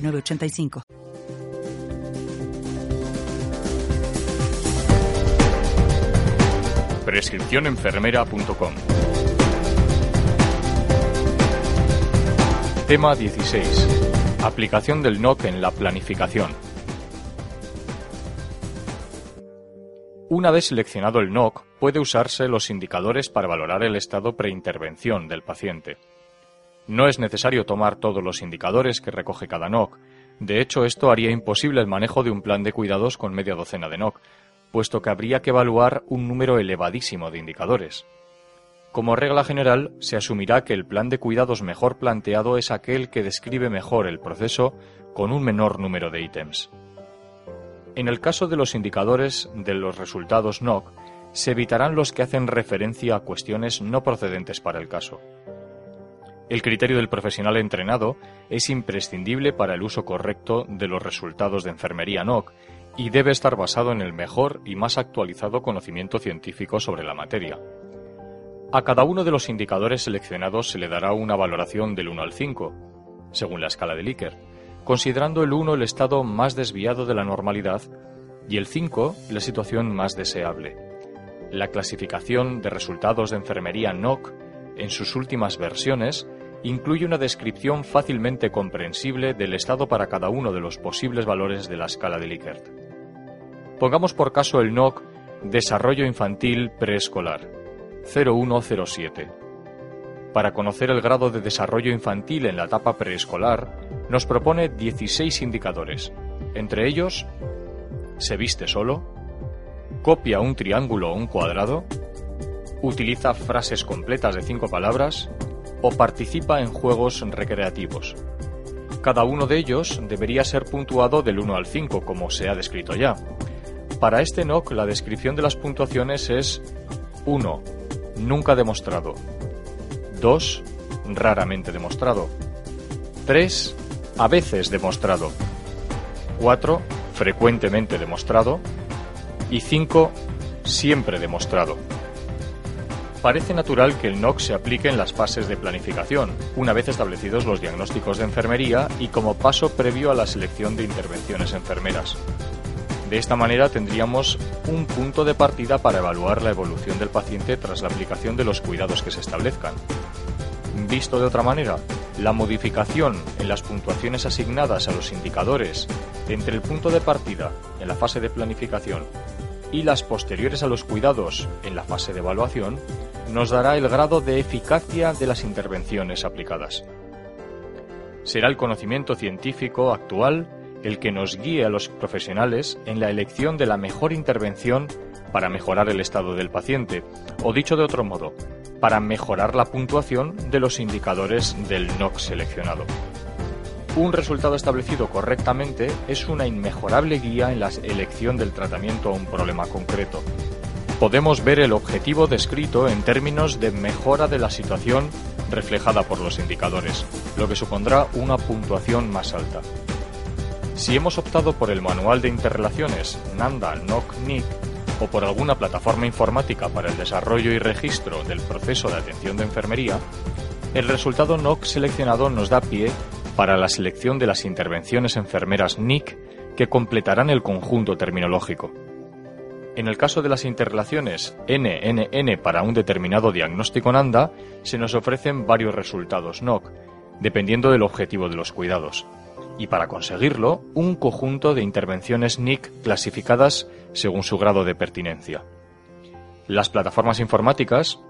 985. Prescripciónenfermera.com Tema 16. Aplicación del NOC en la planificación. Una vez seleccionado el NOC, puede usarse los indicadores para valorar el estado preintervención del paciente. No es necesario tomar todos los indicadores que recoge cada NOC. De hecho, esto haría imposible el manejo de un plan de cuidados con media docena de NOC, puesto que habría que evaluar un número elevadísimo de indicadores. Como regla general, se asumirá que el plan de cuidados mejor planteado es aquel que describe mejor el proceso con un menor número de ítems. En el caso de los indicadores de los resultados NOC, se evitarán los que hacen referencia a cuestiones no procedentes para el caso. El criterio del profesional entrenado es imprescindible para el uso correcto de los resultados de enfermería NOC y debe estar basado en el mejor y más actualizado conocimiento científico sobre la materia. A cada uno de los indicadores seleccionados se le dará una valoración del 1 al 5, según la escala de Likert, considerando el 1 el estado más desviado de la normalidad y el 5 la situación más deseable. La clasificación de resultados de enfermería NOC en sus últimas versiones incluye una descripción fácilmente comprensible del estado para cada uno de los posibles valores de la escala de Likert. Pongamos por caso el NOC Desarrollo Infantil Preescolar 0107. Para conocer el grado de desarrollo infantil en la etapa preescolar, nos propone 16 indicadores. Entre ellos, se viste solo, copia un triángulo o un cuadrado, utiliza frases completas de cinco palabras o participa en juegos recreativos. Cada uno de ellos debería ser puntuado del 1 al 5, como se ha descrito ya. Para este NOC la descripción de las puntuaciones es 1. Nunca demostrado. 2. Raramente demostrado. 3. A veces demostrado. 4. Frecuentemente demostrado. Y 5. Siempre demostrado. Parece natural que el NOC se aplique en las fases de planificación, una vez establecidos los diagnósticos de enfermería y como paso previo a la selección de intervenciones enfermeras. De esta manera tendríamos un punto de partida para evaluar la evolución del paciente tras la aplicación de los cuidados que se establezcan. Visto de otra manera, la modificación en las puntuaciones asignadas a los indicadores entre el punto de partida en la fase de planificación y las posteriores a los cuidados en la fase de evaluación nos dará el grado de eficacia de las intervenciones aplicadas. Será el conocimiento científico actual el que nos guíe a los profesionales en la elección de la mejor intervención para mejorar el estado del paciente, o dicho de otro modo, para mejorar la puntuación de los indicadores del NOC seleccionado. Un resultado establecido correctamente es una inmejorable guía en la elección del tratamiento a un problema concreto. Podemos ver el objetivo descrito en términos de mejora de la situación reflejada por los indicadores, lo que supondrá una puntuación más alta. Si hemos optado por el manual de interrelaciones NANDA NOC NIC o por alguna plataforma informática para el desarrollo y registro del proceso de atención de enfermería, el resultado NOC seleccionado nos da pie para la selección de las intervenciones enfermeras NIC que completarán el conjunto terminológico. En el caso de las interrelaciones NNN para un determinado diagnóstico NANDA, se nos ofrecen varios resultados NOC, dependiendo del objetivo de los cuidados. Y para conseguirlo, un conjunto de intervenciones NIC clasificadas según su grado de pertinencia. Las plataformas informáticas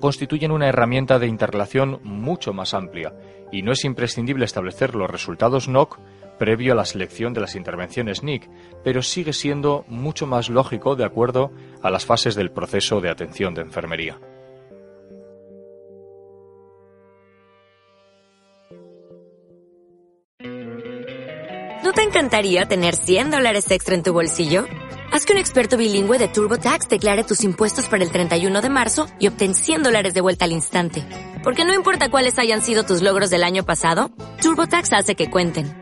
constituyen una herramienta de interrelación mucho más amplia y no es imprescindible establecer los resultados NOC previo a la selección de las intervenciones NIC, pero sigue siendo mucho más lógico de acuerdo a las fases del proceso de atención de enfermería. ¿No te encantaría tener 100 dólares extra en tu bolsillo? Haz que un experto bilingüe de TurboTax declare tus impuestos para el 31 de marzo y obtén 100 dólares de vuelta al instante. Porque no importa cuáles hayan sido tus logros del año pasado, TurboTax hace que cuenten.